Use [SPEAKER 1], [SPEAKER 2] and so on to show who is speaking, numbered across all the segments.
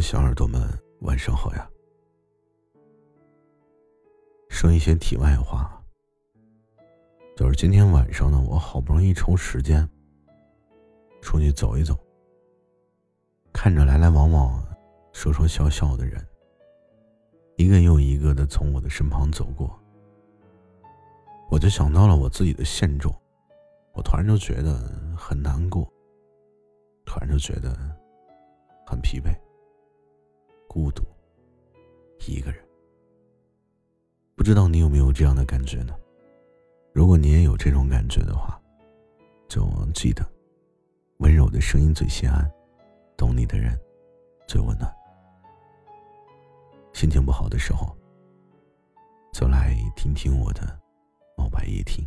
[SPEAKER 1] 小耳朵们，晚上好呀！说一些题外话，就是今天晚上呢，我好不容易抽时间出去走一走，看着来来往往、说说笑笑的人，一个又一个的从我的身旁走过，我就想到了我自己的现状，我突然就觉得很难过，突然就觉得很疲惫。孤独，一个人，不知道你有没有这样的感觉呢？如果你也有这种感觉的话，就记得，温柔的声音最心安，懂你的人最温暖。心情不好的时候，就来听听我的冒白夜听。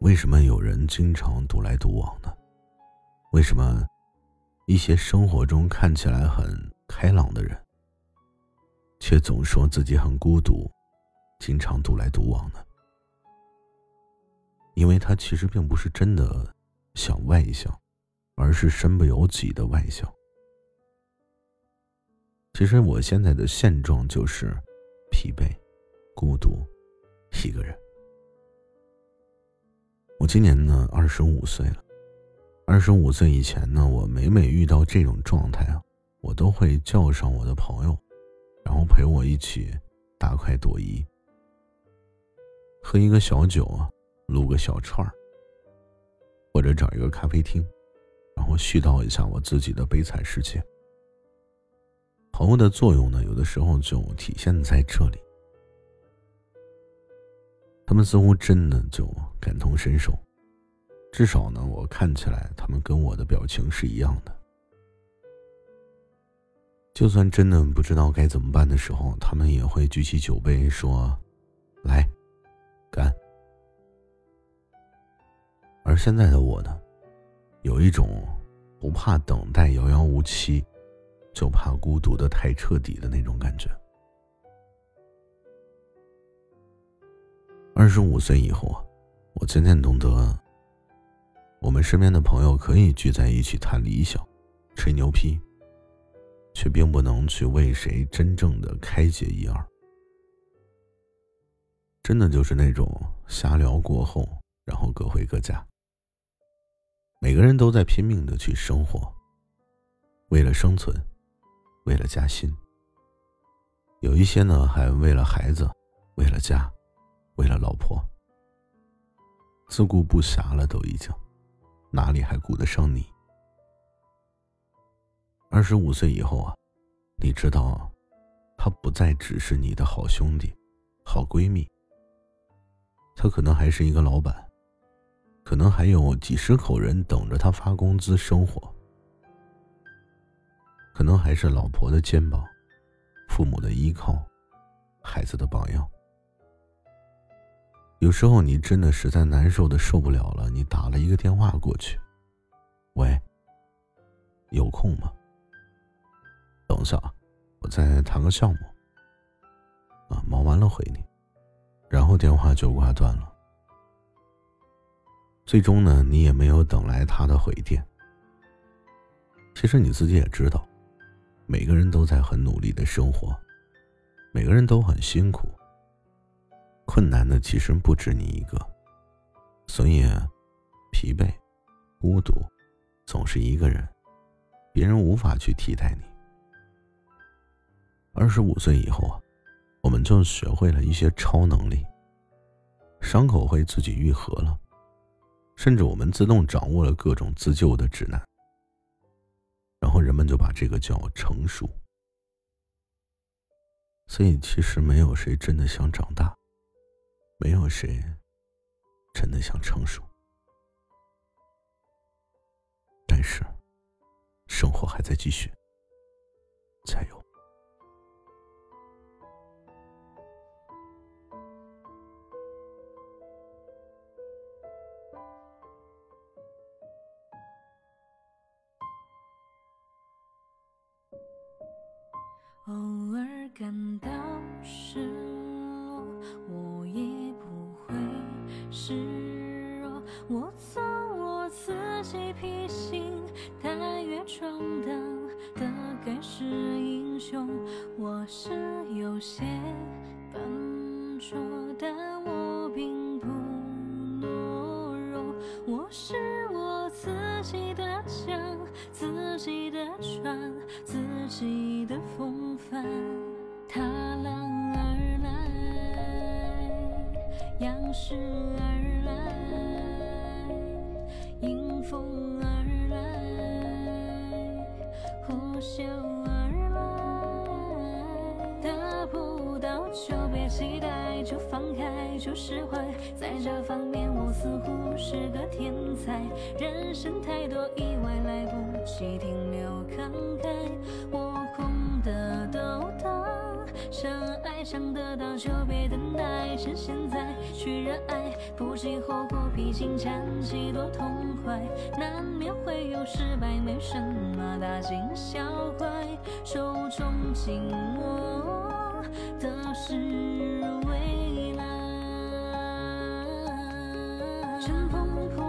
[SPEAKER 1] 为什么有人经常独来独往呢？为什么？一些生活中看起来很开朗的人，却总说自己很孤独，经常独来独往的。因为他其实并不是真的想外向，而是身不由己的外向。其实我现在的现状就是疲惫、孤独，一个人。我今年呢二十五岁了。二十五岁以前呢，我每每遇到这种状态啊，我都会叫上我的朋友，然后陪我一起大快朵颐，喝一个小酒啊，撸个小串儿，或者找一个咖啡厅，然后絮叨一下我自己的悲惨世界。朋友的作用呢，有的时候就体现在这里，他们似乎真的就感同身受。至少呢，我看起来他们跟我的表情是一样的。就算真的不知道该怎么办的时候，他们也会举起酒杯说：“来，干。”而现在的我呢，有一种不怕等待遥遥无期，就怕孤独的太彻底的那种感觉。二十五岁以后啊，我渐渐懂得。我们身边的朋友可以聚在一起谈理想、吹牛皮，却并不能去为谁真正的开解一二。真的就是那种瞎聊过后，然后各回各家。每个人都在拼命的去生活，为了生存，为了加薪。有一些呢，还为了孩子，为了家，为了老婆，自顾不暇了，都已经。哪里还顾得上你？二十五岁以后啊，你知道，他不再只是你的好兄弟、好闺蜜，他可能还是一个老板，可能还有几十口人等着他发工资生活，可能还是老婆的肩膀、父母的依靠、孩子的榜样。有时候你真的实在难受的受不了了，你打了一个电话过去，喂，有空吗？等一下啊，我再谈个项目。啊，忙完了回你，然后电话就挂断了。最终呢，你也没有等来他的回电。其实你自己也知道，每个人都在很努力的生活，每个人都很辛苦。困难的其实不止你一个，所以疲惫、孤独，总是一个人，别人无法去替代你。二十五岁以后啊，我们就学会了一些超能力，伤口会自己愈合了，甚至我们自动掌握了各种自救的指南，然后人们就把这个叫成熟。所以其实没有谁真的想长大。没有谁真的想成熟，但是生活还在继续，加油！
[SPEAKER 2] 示弱，我做我自己，披星戴月闯荡的该是英雄。我是有些笨拙，但我并不懦弱。我是我自己的江，自己的船，自己的风帆。仰视而来，迎风而来，呼啸而来。得不到就别期待，就放开，就释怀。在这方面，我似乎是个天才。人生太多意外，来不及停留慷慨。我空的，想爱想得到就别等待，趁现在去热爱，不计后果，披荆斩棘多痛快。难免会有失败，没什么大惊小怪，手中紧握的是未来。乘风破